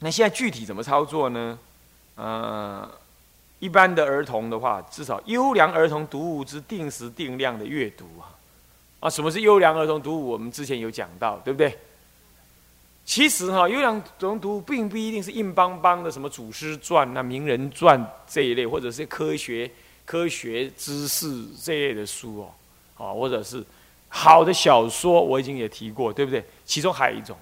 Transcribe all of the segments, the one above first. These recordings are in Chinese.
那现在具体怎么操作呢？呃，一般的儿童的话，至少优良儿童读物之定时定量的阅读啊，啊，什么是优良儿童读物？我们之前有讲到，对不对？其实哈，优良儿童读物并不一定是硬邦邦的什么祖师传、那名人传这一类，或者是科学、科学知识这一类的书哦，啊，或者是好的小说，我已经也提过，对不对？其中还有一种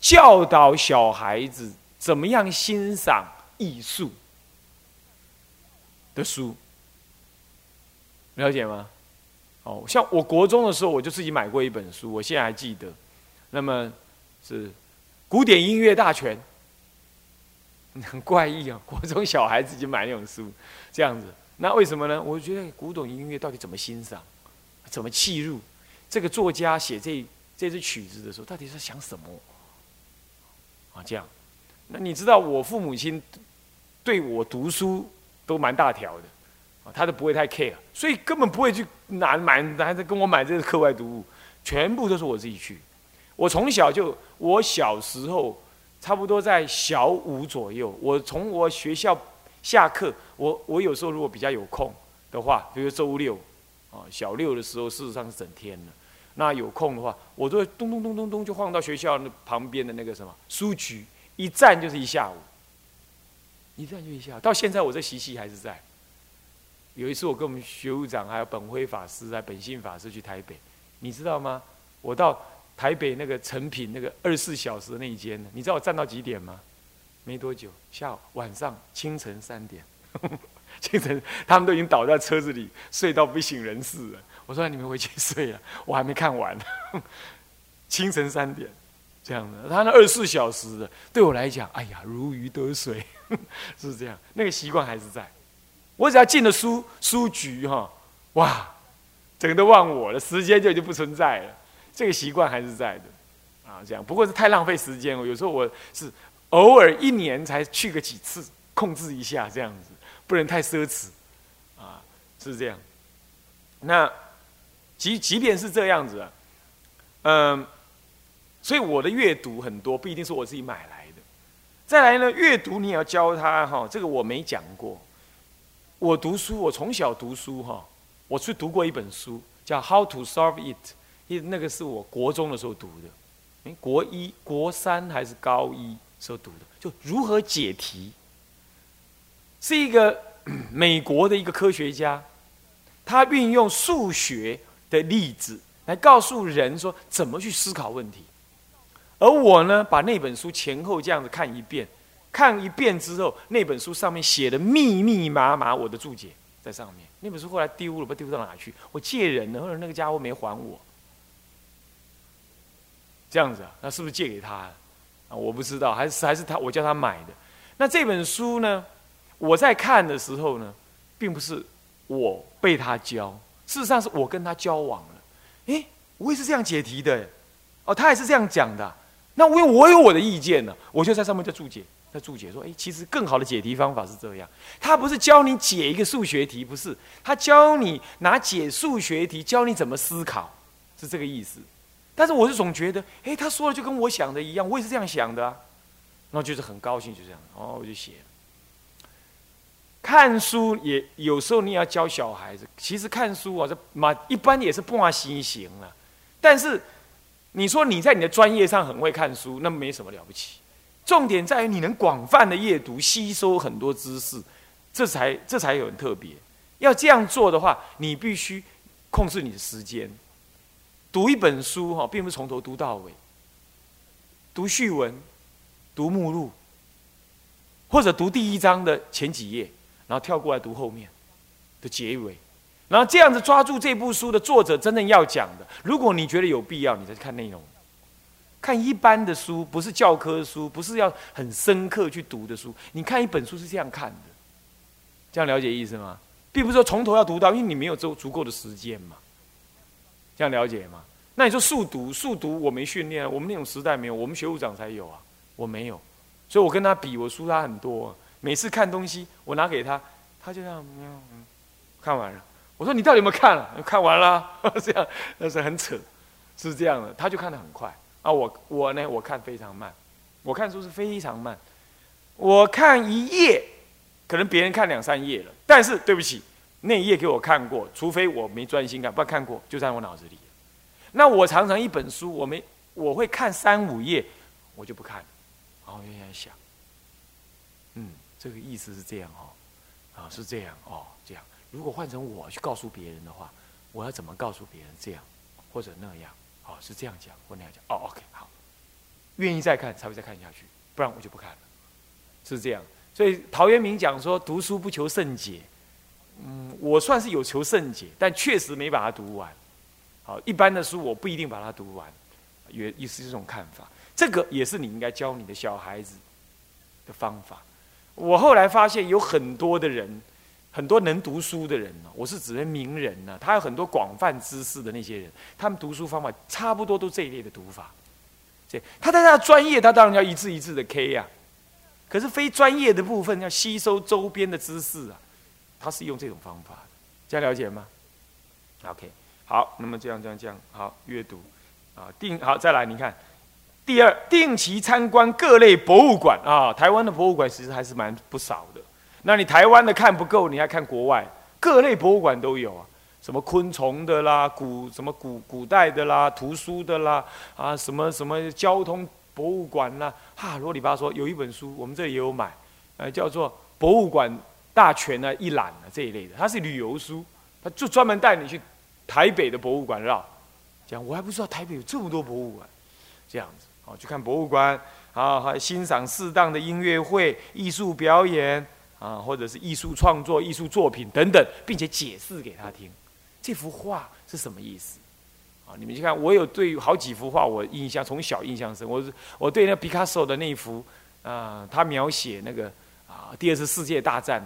教导小孩子怎么样欣赏。艺术的书，了解吗？哦，像我国中的时候，我就自己买过一本书，我现在还记得。那么是《古典音乐大全》，很怪异啊！国中小孩自己买那种书，这样子。那为什么呢？我觉得古董音乐到底怎么欣赏，怎么契入？这个作家写这这支曲子的时候，到底是想什么？啊，这样。那你知道我父母亲？对我读书都蛮大条的，啊，他都不会太 care，所以根本不会去拿买，还是跟我买这个课外读物，全部都是我自己去。我从小就，我小时候差不多在小五左右，我从我学校下课，我我有时候如果比较有空的话，比如周六，啊，小六的时候事实上是整天的，那有空的话，我都会咚咚咚咚咚就晃到学校那旁边的那个什么书局，一站就是一下午。一站就一下，到现在我这习气还是在。有一次我跟我们学务长还有本辉法师、还本性法师去台北，你知道吗？我到台北那个成品那个二十四小时那一间，你知道我站到几点吗？没多久，下午晚上清晨三点，清晨 他们都已经倒在车子里睡到不省人事了。我说你们回去 睡了，我还没看完。清晨三点。这样的，他那二十四小时的，对我来讲，哎呀，如鱼得水，是这样。那个习惯还是在。我只要进了书书局哈，哇，整个都忘我了，时间就就不存在了。这个习惯还是在的，啊，这样。不过是太浪费时间了。有时候我是偶尔一年才去个几次，控制一下这样子，不能太奢侈，啊，是这样。那即即便是这样子，啊嗯。所以我的阅读很多，不一定是我自己买来的。再来呢，阅读你也要教他哈，这个我没讲过。我读书，我从小读书哈，我去读过一本书，叫《How to Solve It》，那个是我国中的时候读的，哎，国一、国三还是高一时候读的，就如何解题。是一个 美国的一个科学家，他运用数学的例子来告诉人说怎么去思考问题。而我呢，把那本书前后这样子看一遍，看一遍之后，那本书上面写的密密麻麻，我的注解在上面。那本书后来丢了，不丢到哪去？我借人呢，或者那个家伙没还我，这样子？那是不是借给他啊？我不知道，还是还是他我叫他买的。那这本书呢？我在看的时候呢，并不是我被他教，事实上是我跟他交往了。诶，我也是这样解题的，哦，他也是这样讲的。那我有我有我的意见呢，我就在上面在注解，在注解说，哎，其实更好的解题方法是这样。他不是教你解一个数学题，不是，他教你拿解数学题，教你怎么思考，是这个意思。但是我是总觉得，哎，他说的就跟我想的一样，我也是这样想的啊。然后就是很高兴，就这样，哦，我就写。看书也有时候你也要教小孩子，其实看书啊，这嘛一般也是不花心行了，但是。你说你在你的专业上很会看书，那没什么了不起。重点在于你能广泛的阅读、吸收很多知识，这才这才有很特别。要这样做的话，你必须控制你的时间。读一本书哈，并不是从头读到尾，读序文、读目录，或者读第一章的前几页，然后跳过来读后面的结尾。然后这样子抓住这部书的作者真正要讲的，如果你觉得有必要，你再去看内容。看一般的书，不是教科书，不是要很深刻去读的书。你看一本书是这样看的，这样了解意思吗？并不是说从头要读到，因为你没有足足够的时间嘛。这样了解吗？那你说速读，速读我没训练，我们那种时代没有，我们学务长才有啊，我没有，所以我跟他比，我输他很多。每次看东西，我拿给他，他就这样，看完了。我说你到底有没有看了？看完了，这样那是很扯，是这样的。他就看得很快啊，我我呢，我看非常慢，我看书是非常慢，我看一页，可能别人看两三页了，但是对不起，那一页给我看过，除非我没专心看，不然看过就在我脑子里。那我常常一本书，我没我会看三五页，我就不看了，然后就在想，嗯，这个意思是这样哦，啊是这样哦，这样。如果换成我去告诉别人的话，我要怎么告诉别人这样或者那样？哦，是这样讲或那样讲？哦，OK，好，愿意再看才会再看下去，不然我就不看了，是这样。所以陶渊明讲说，读书不求甚解，嗯，我算是有求甚解，但确实没把它读完。好，一般的书我不一定把它读完，也也是这种看法。这个也是你应该教你的小孩子的方法。我后来发现有很多的人，很多能读书的人呢，我是指的名人呢，他有很多广泛知识的那些人，他们读书方法差不多都这一类的读法。这他在他的专业，他当然要一字一字的 K 呀。可是非专业的部分要吸收周边的知识啊，他是用这种方法的，这样了解吗？OK。好，那么这样这样这样，好阅读，啊定好再来，你看，第二定期参观各类博物馆。啊，台湾的博物馆其实还是蛮不少的。那你台湾的看不够，你还看国外，各类博物馆都有啊，什么昆虫的啦，古什么古古代的啦，图书的啦，啊什么什么交通博物馆啦，哈罗里吧嗦，有一本书我们这里也有买，呃叫做《博物馆大全》啊一览啊这一类的，它是旅游书，它就专门带你去。台北的博物馆绕，讲我还不知道台北有这么多博物馆，这样子。哦，去看博物馆啊，还欣赏适当的音乐会、艺术表演啊，或者是艺术创作、艺术作品等等，并且解释给他听，这幅画是什么意思啊？你们去看，我有对好几幅画我印象从小印象深，我是我对那毕卡索的那幅啊，他描写那个啊第二次世界大战。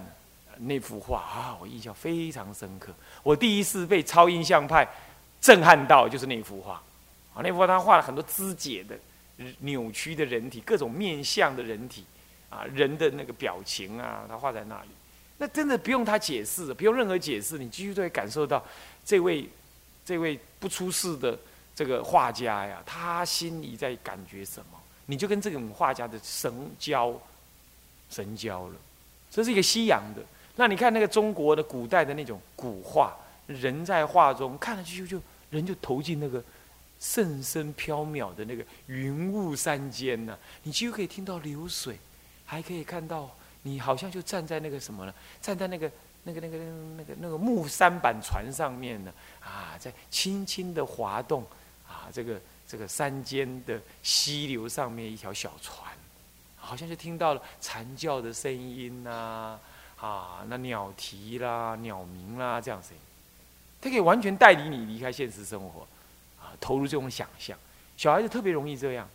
那幅画啊，我印象非常深刻。我第一次被超印象派震撼到，就是那幅画。啊，那幅画他画了很多肢解的、扭曲的人体，各种面相的人体，啊，人的那个表情啊，他画在那里。那真的不用他解释，不用任何解释，你继续都会感受到这位、这位不出世的这个画家呀，他心里在感觉什么？你就跟这种画家的神交、神交了。这是一个西洋的。那你看那个中国的古代的那种古画，人在画中看了就就人就投进那个甚深缥缈的那个云雾山间呢，你几乎可以听到流水，还可以看到你好像就站在那个什么呢？站在那个那个那个那个那个木三板船上面呢，啊，在轻轻的滑动，啊，这个这个山间的溪流上面一条小船，好像就听到了蝉叫的声音呐。啊，那鸟啼啦、鸟鸣啦，这样声音，它可以完全带领你离开现实生活，投入这种想象。小孩子特别容易这样。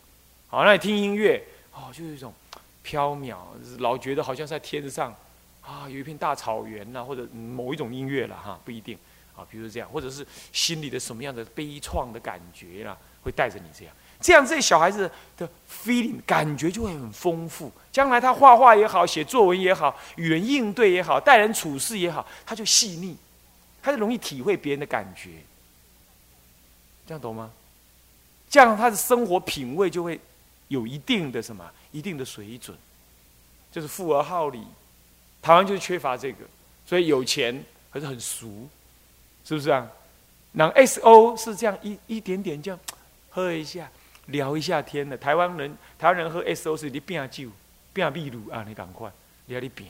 好，那你听音乐，哦，就是一种飘渺，老觉得好像在天上，啊，有一片大草原呐，或者某一种音乐了哈，不一定。啊，比如这样，或者是心里的什么样的悲怆的感觉啦，会带着你这样。这样，这些小孩子的 feeling 感觉就会很丰富。将来他画画也好，写作文也好，与人应对也好，待人处事也好，他就细腻，他就容易体会别人的感觉。这样懂吗？这样他的生活品味就会有一定的什么，一定的水准，就是富而好礼。台湾就是缺乏这个，所以有钱可是很俗，是不是啊？那 S O 是这样一一点点这样喝一下。聊一下天的台湾人，台湾人喝 S O 是你拼酒，拼秘鲁啊，你赶快，你要你拼，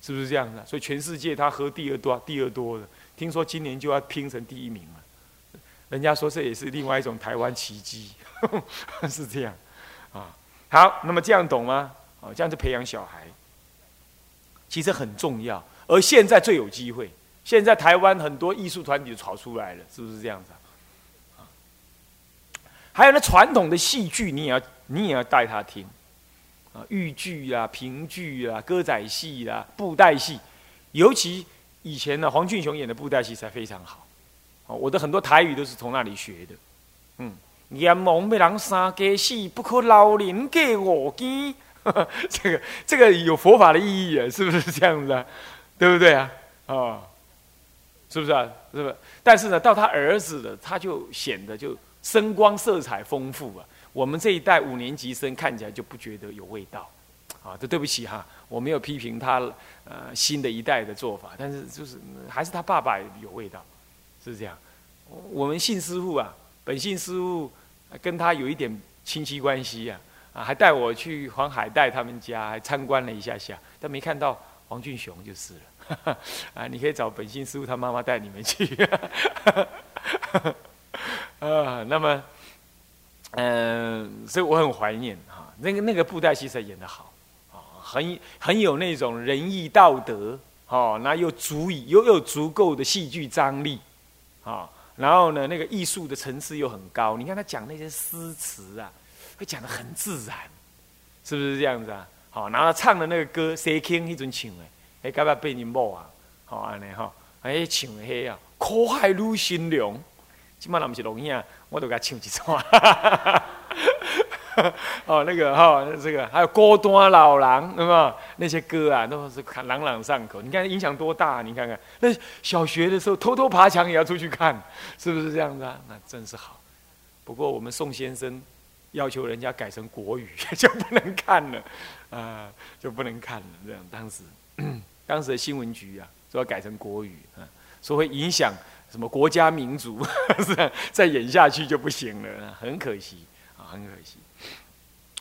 是不是这样的？所以全世界他喝第二多，第二多的，听说今年就要拼成第一名了。人家说这也是另外一种台湾奇迹，是这样啊。好，那么这样懂吗？啊，这样子培养小孩，其实很重要。而现在最有机会，现在台湾很多艺术团体炒出来了，是不是这样子？还有那传统的戏剧，你也要你也要带他听，啊，豫剧啊、评剧啊、歌仔戏啊、布袋戏，尤其以前呢，黄俊雄演的布袋戏才非常好，我的很多台语都是从那里学的，嗯，阎王被人杀给戏，不可老人给我见，这个这个有佛法的意义啊，是不是这样子啊？对不对啊？啊，是不是啊？是不是？但是呢，到他儿子的，他就显得就。声光色彩丰富啊！我们这一代五年级生看起来就不觉得有味道，啊，这对不起哈，我没有批评他呃新的一代的做法，但是就是还是他爸爸有味道，是这样。我们信师傅啊，本信师傅跟他有一点亲戚关系呀，啊，还带我去黄海带他们家，还参观了一下下，但没看到黄俊雄就是了。啊，你可以找本信师傅他妈妈带你们去。啊，那么，嗯，所以我很怀念哈，那个那个布袋戏才演得好，啊，很很有那种仁义道德，哦，那又足以又有足够的戏剧张力，啊，然后呢，那个艺术的层次又很高。你看他讲那些诗词啊，会讲的很自然，是不是这样子啊？好，然后唱的那个歌，谁听一种唱的？哎，该不要被你冒啊？好，安尼哈，哎，唱嘿啊，苦海如心凉。今晚那不是龙啊，我都给他唱一串。哦，那个哈，这个还有孤单老狼，对吧？那些歌啊，都是看朗朗上口。你看影响多大？你看看，那小学的时候偷偷爬墙也要出去看，是不是这样子啊？那真是好。不过我们宋先生要求人家改成国语，就不能看了啊，就不能看了。这样，当时 当时的新闻局啊，说要改成国语啊，说会影响。什么国家民族，是啊再演下去就不行了，很可惜，很可惜。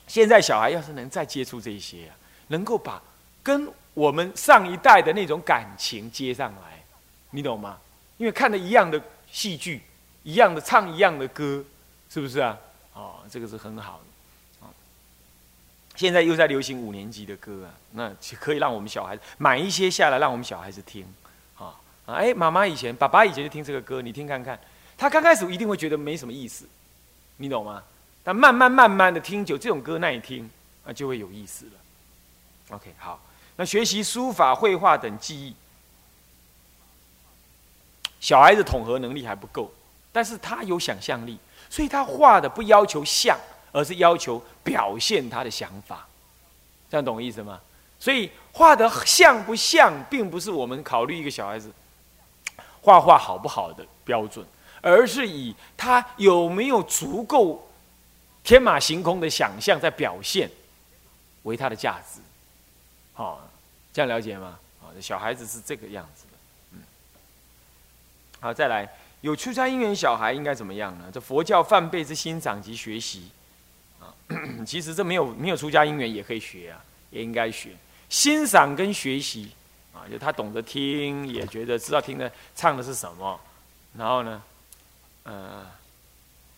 现在小孩要是能再接触这些啊，能够把跟我们上一代的那种感情接上来，你懂吗？因为看的一样的戏剧，一样的唱一样的歌，是不是啊？哦，这个是很好的。现在又在流行五年级的歌啊，那可以让我们小孩子买一些下来，让我们小孩子听啊。哎，妈妈以前、爸爸以前就听这个歌，你听看看。他刚开始一定会觉得没什么意思，你懂吗？但慢慢慢慢的听久，这种歌耐听，啊，就会有意思了。OK，好，那学习书法、绘画等技艺，小孩子统合能力还不够，但是他有想象力，所以他画的不要求像，而是要求表现他的想法。这样懂我意思吗？所以画的像不像，并不是我们考虑一个小孩子。画画好不好的标准，而是以他有没有足够天马行空的想象在表现为他的价值。好，这样了解吗？好，小孩子是这个样子的。嗯，好，再来，有出家因缘小孩应该怎么样呢？这佛教梵辈之欣赏及学习啊，其实这没有没有出家因缘也可以学啊，也应该学欣赏跟学习。啊，就他懂得听，也觉得知道听的唱的是什么，然后呢，呃，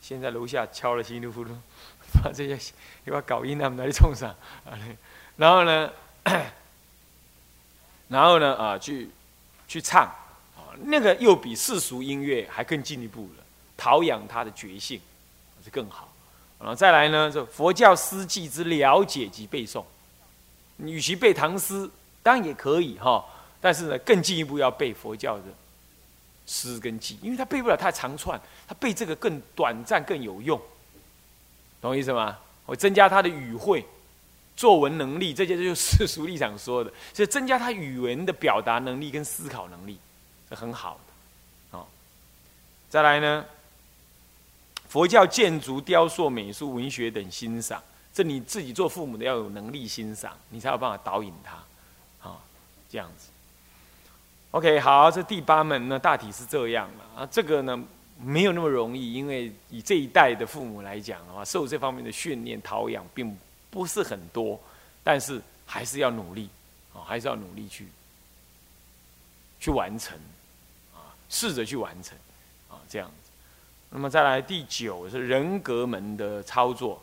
现在楼下敲了稀里糊涂，把这些又把搞音他们来冲上，啊，然后呢，然后呢，啊，去去唱，啊，那个又比世俗音乐还更进一步了，陶养他的觉性，是更好。然后再来呢，这佛教诗记之了解及背诵，与其背唐诗。当然也可以哈，但是呢，更进一步要背佛教的诗跟记，因为他背不了太长串，他背这个更短暂更有用，懂我意思吗？我增加他的语汇、作文能力，这些就是世俗立场说的，所以增加他语文的表达能力跟思考能力，是很好的。好，再来呢，佛教建筑、雕塑、美术、文学等欣赏，这你自己做父母的要有能力欣赏，你才有办法导引他。这样子，OK，好，这第八门呢，大体是这样了啊。这个呢，没有那么容易，因为以这一代的父母来讲的话，受这方面的训练、陶养，并不是很多，但是还是要努力啊，还是要努力去去完成啊，试着去完成啊，这样子。那么再来第九是人格门的操作。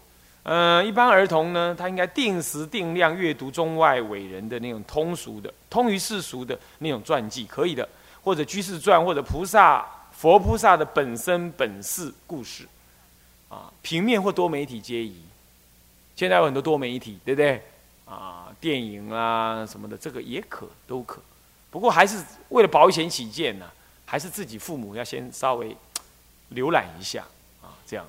嗯，一般儿童呢，他应该定时定量阅读中外伟人的那种通俗的、通于世俗的那种传记，可以的，或者居士传，或者菩萨、佛菩萨的本身本事故事，啊，平面或多媒体皆宜。现在有很多多媒体，对不对？啊，电影啊什么的，这个也可，都可。不过还是为了保险起见呢，还是自己父母要先稍微浏览一下啊，这样。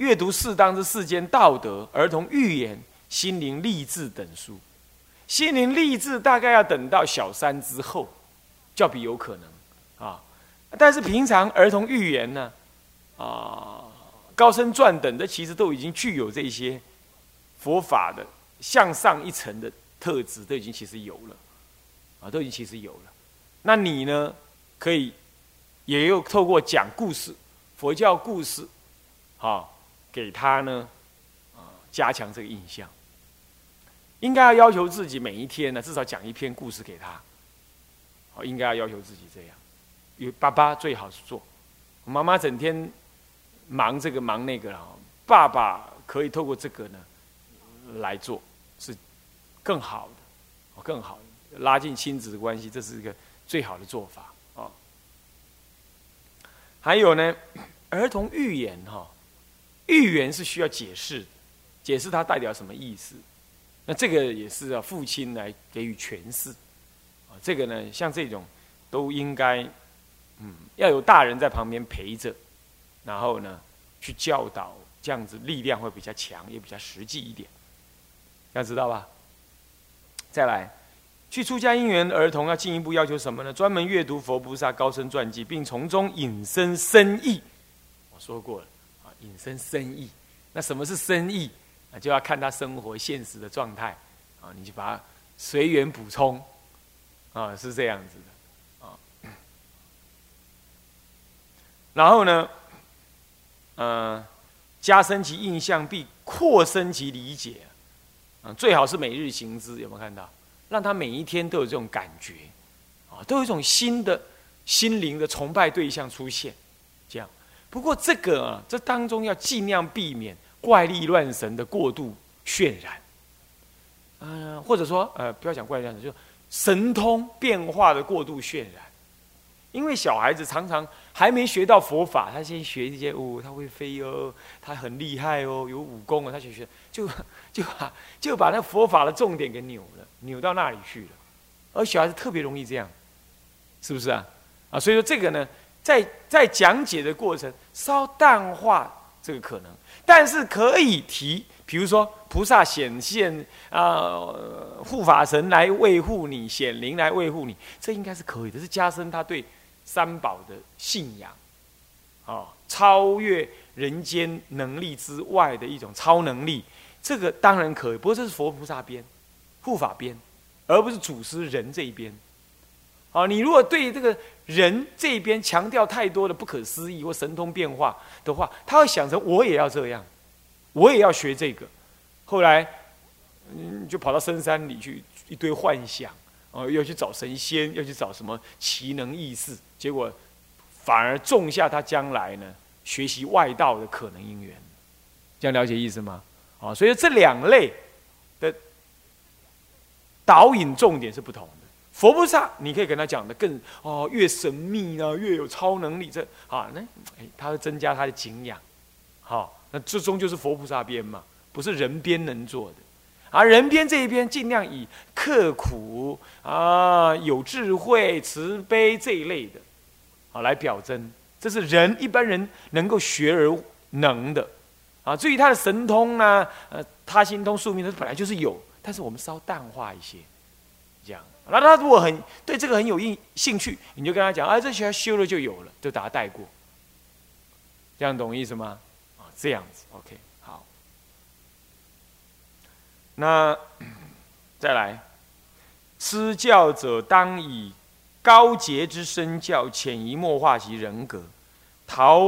阅读适当之世间道德、儿童寓言、心灵励志等书，心灵励志大概要等到小三之后，较比有可能啊。但是平常儿童寓言呢，啊，高僧传等的，其实都已经具有这些佛法的向上一层的特质都已经其实有了，啊，都已经其实有了。那你呢，可以也有透过讲故事，佛教故事，啊，给他呢，啊，加强这个印象。应该要要求自己每一天呢，至少讲一篇故事给他。好，应该要要求自己这样。有爸爸最好是做，妈妈整天忙这个忙那个了，爸爸可以透过这个呢来做，是更好的，更好拉近亲子的关系，这是一个最好的做法啊。还有呢，儿童寓言哈，预言是需要解释，解释它代表什么意思。那这个也是要父亲来给予诠释啊。这个呢，像这种都应该。嗯，要有大人在旁边陪着，然后呢，去教导，这样子力量会比较强，也比较实际一点。要知道吧？再来，去出家因缘儿童要进一步要求什么呢？专门阅读佛菩萨高僧传记，并从中引申深意。我说过了，引申深意。那什么是深意？啊，就要看他生活现实的状态啊，你就把它随缘补充啊，是这样子的。啊然后呢，呃，加深其印象，并扩深其理解，啊，最好是每日行之，有没有看到？让他每一天都有这种感觉，啊，都有一种新的心灵的崇拜对象出现，不过这个啊，这当中要尽量避免怪力乱神的过度渲染，嗯，或者说，呃，不要讲怪力乱神，就神通变化的过度渲染。因为小孩子常常还没学到佛法，他先学一些哦，他会飞哦，他很厉害哦，有武功哦，他学学就 就把就把那佛法的重点给扭了，扭到那里去了。而小孩子特别容易这样，是不是啊？啊，所以说这个呢，在在讲解的过程稍淡化这个可能，但是可以提，比如说菩萨显现啊，护法神来维护你，显灵来维护你，这应该是可以的，是加深他对。三宝的信仰，啊，超越人间能力之外的一种超能力，这个当然可以。不过这是佛菩萨边、护法边，而不是祖师人这一边。啊，你如果对这个人这边强调太多的不可思议或神通变化的话，他会想成我也要这样，我也要学这个。后来，嗯，就跑到深山里去，一堆幻想。哦，要去找神仙，要去找什么奇能异事，结果反而种下他将来呢学习外道的可能因缘。这样了解意思吗？啊，所以这两类的导引重点是不同的。佛菩萨，你可以跟他讲的更哦，越神秘呢，越有超能力。这啊，那哎，他会增加他的敬仰。好，那最终就是佛菩萨边嘛，不是人边能做的。而人边这一边，尽量以刻苦啊、有智慧、慈悲这一类的，啊来表征，这是人一般人能够学而能的，啊，至于他的神通呢，呃，他心通、宿命通本来就是有，但是我们稍淡化一些，那他如果很对这个很有兴兴趣，你就跟他讲，啊，这学修了就有了，就把他带过，这样懂意思吗？啊，这样子，OK 好。那再来，施教者当以高洁之身教，潜移默化其人格，陶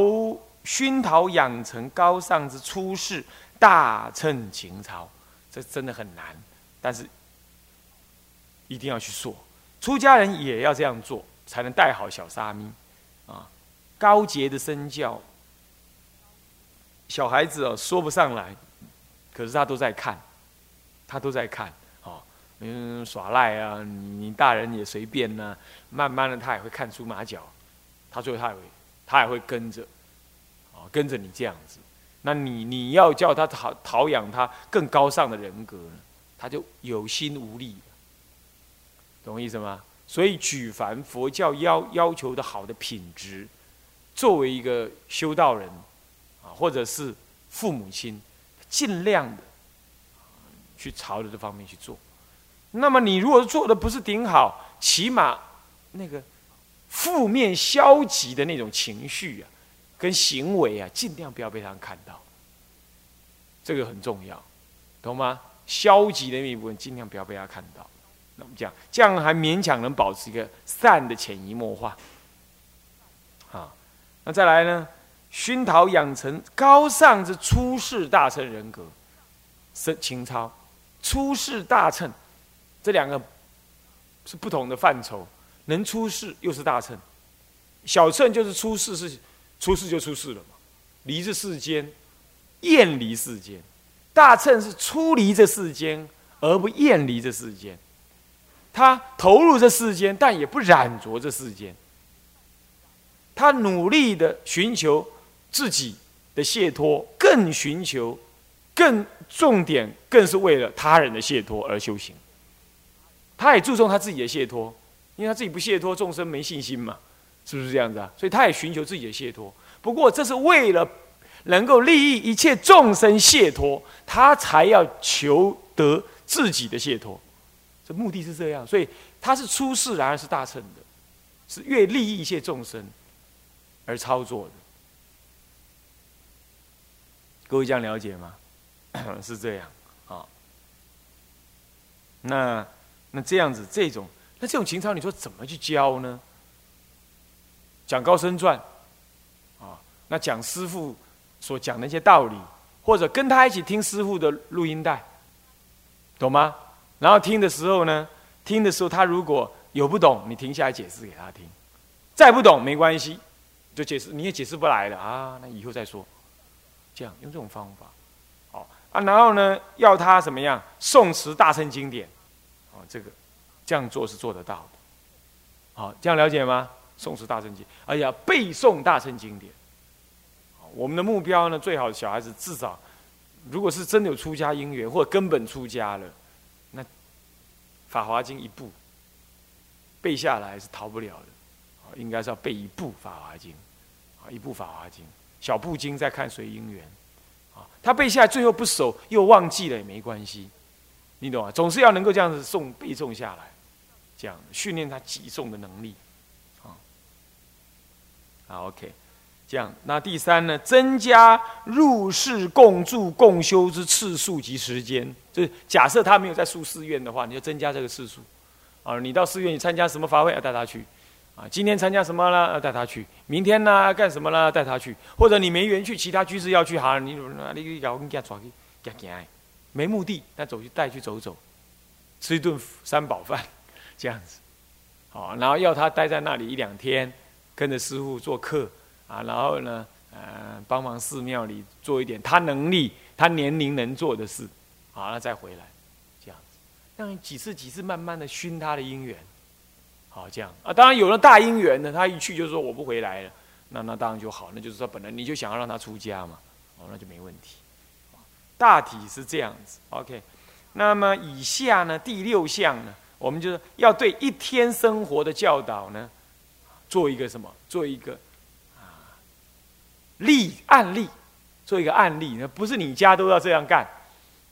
熏陶养成高尚之出世，大乘情操。这真的很难，但是一定要去做。出家人也要这样做，才能带好小沙弥啊。高洁的身教，小孩子哦说不上来，可是他都在看。他都在看，哦，嗯，耍赖啊，你大人也随便呢。慢慢的，他也会看出马脚，他最后他也会，他也会跟着，哦，跟着你这样子。那你你要叫他陶陶养他更高尚的人格，他就有心无力，懂我意思吗？所以举凡佛教要要求的好的品质，作为一个修道人，啊，或者是父母亲，尽量的。去朝着这方面去做，那么你如果做的不是顶好，起码那个负面消极的那种情绪啊，跟行为啊，尽量不要被他看到，这个很重要，懂吗？消极的那一部分尽量不要被他看到。那么这样，这样还勉强能保持一个善的潜移默化。啊，那再来呢？熏陶养成高尚之出世大乘人格，是情操。出世大乘，这两个是不同的范畴。能出世又是大乘，小乘就是出世是出世就出世了嘛，离这世间，厌离世间。大乘是出离这世间而不厌离这世间，他投入这世间，但也不染着这世间。他努力的寻求自己的解脱，更寻求，更重点，更是为了他人的解脱而修行。他也注重他自己的解脱，因为他自己不解脱，众生没信心嘛，是不是这样子啊？所以他也寻求自己的解脱。不过这是为了能够利益一切众生解脱，他才要求得自己的解脱。这目的是这样，所以他是出世，然而是大乘的，是越利益一切众生。而操作的，各位这样了解吗？是这样啊。那那这样子，这种那这种情操，你说怎么去教呢？讲高僧传啊，那讲师傅所讲的一些道理，或者跟他一起听师傅的录音带，懂吗？然后听的时候呢，听的时候他如果有不懂，你停下来解释给他听；再不懂没关系。就解释你也解释不来了啊，那以后再说。这样用这种方法，好啊，然后呢，要他怎么样诵持大乘经典，哦，这个这样做是做得到的。好，这样了解吗？诵持大乘经，哎呀，背诵大乘经典。我们的目标呢，最好小孩子至少，如果是真的有出家因缘，或者根本出家了，《法华经》一部背下来是逃不了的。应该是要背一部《法华经》，啊，一部《法华经》，小部经再看随因缘，啊，他背下来最后不熟又忘记了也没关系，你懂吗？总是要能够这样子诵背诵下来，这样训练他记诵的能力，啊，好，OK，这样，那第三呢，增加入室共住共修之次数及时间，就是假设他没有在住寺院的话，你就增加这个次数，啊，你到寺院你参加什么法会要带他去。啊，今天参加什么了？要带他去。明天呢？干什么了？带他去。或者你没缘去，其他居士要去，好，你你搞跟他抓去，给他没目的，那走去带去走走，吃一顿三宝饭，这样子。好，然后要他待在那里一两天，跟着师傅做客啊，然后呢，呃，帮忙寺庙里做一点他能力、他年龄能做的事，好，那再回来，这样子，让几次几次慢慢的熏他的姻缘。好，这样啊，当然有了大因缘呢，他一去就说我不回来了，那那当然就好，那就是说本来你就想要让他出家嘛，哦，那就没问题，大体是这样子，OK。那么以下呢，第六项呢，我们就是要对一天生活的教导呢，做一个什么？做一个例案例，做一个案例，那不是你家都要这样干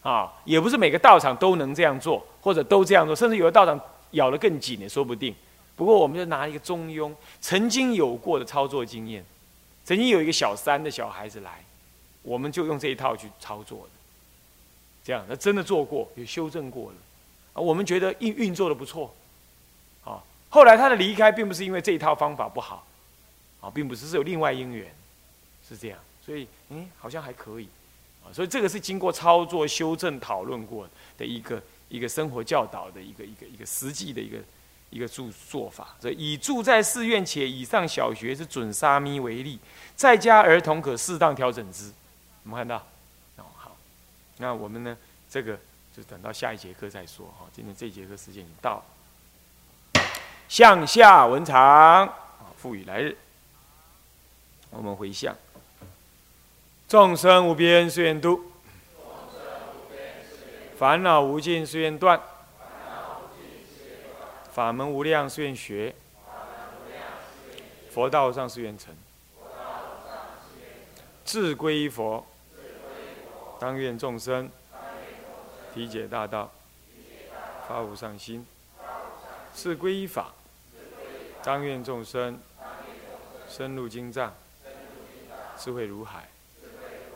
啊，也不是每个道场都能这样做，或者都这样做，甚至有的道场咬得更紧也说不定。不过，我们就拿一个中庸曾经有过的操作经验，曾经有一个小三的小孩子来，我们就用这一套去操作的。这样，那真的做过，有修正过了，啊，我们觉得运运作的不错，啊，后来他的离开并不是因为这一套方法不好，啊，并不是是有另外因缘，是这样，所以，嗯，好像还可以，啊，所以这个是经过操作、修正、讨论过的一个一个生活教导的一个一个一个实际的一个。一个住做法，所以以住在寺院且以上小学是准沙弥为例，在家儿童可适当调整之。我们看到，哦好，那我们呢？这个就等到下一节课再说哈。今天这节课时间已到，向下文长啊，赋予来日，我们回向，众生无边誓愿度，烦恼无尽誓愿断。法门无量誓愿学，佛道上誓愿成。志归佛，当愿众生体解大道，发无上心。志归法，当愿众生深入经藏，智慧如海。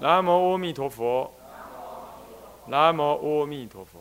南无阿弥陀佛。南无阿弥陀佛。